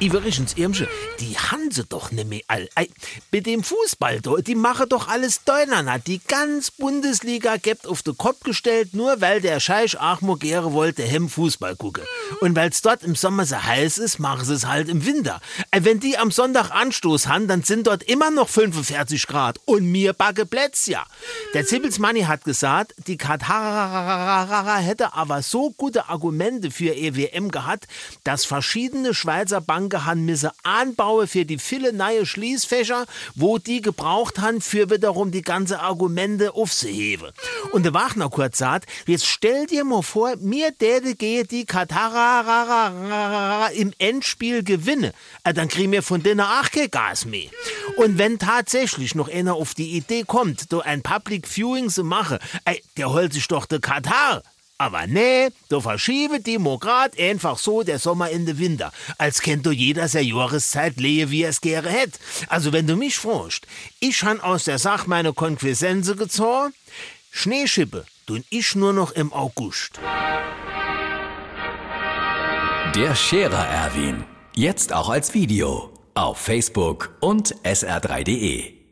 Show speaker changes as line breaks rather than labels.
Iverichens Irmsche, die Hanse doch nicht mehr all. Ei, Mit dem Fußball, do, die machen doch alles durcheinander. Die ganz Bundesliga gibt auf den Kopf gestellt, nur weil der Scheich Achmo gerne wollte, hem Fußball gucken. Und weil's dort im Sommer so heiß ist, machen sie es halt im Winter. Ei, Wenn die am Sonntag Anstoß haben, dann sind dort immer noch 45 Grad. Und mir backe Plätz, ja. Der Zippelsmanni hat gesagt, die Katar hätte aber so gute Argumente für EWM gehabt, dass verschiedene Schweizer Banken han misse anbauen für die viele neue Schließfächer, wo die gebraucht han für wiederum die ganze Argumente aufzuheben. Und der Wagner kurz sagt, jetzt stell dir mal vor, mir täte gehe die Katar im Endspiel gewinne, dann kriegen wir von denen auch kein Gas mehr. Und wenn tatsächlich noch einer auf die Idee kommt, do ein Public Viewing zu machen, der holt sich doch der Katar. Aber nee, du verschiebe die Mograd einfach so der Sommer in den Winter. Als kennt du jeder seine Jahreszeit lehe, wie es gerne hätt. Also wenn du mich fragst, ich han aus der Sach meine Konquisenze gezogen, Schneeschippe, tun ich nur noch im August.
Der Scherer Erwin. Jetzt auch als Video. Auf Facebook und sr3.de.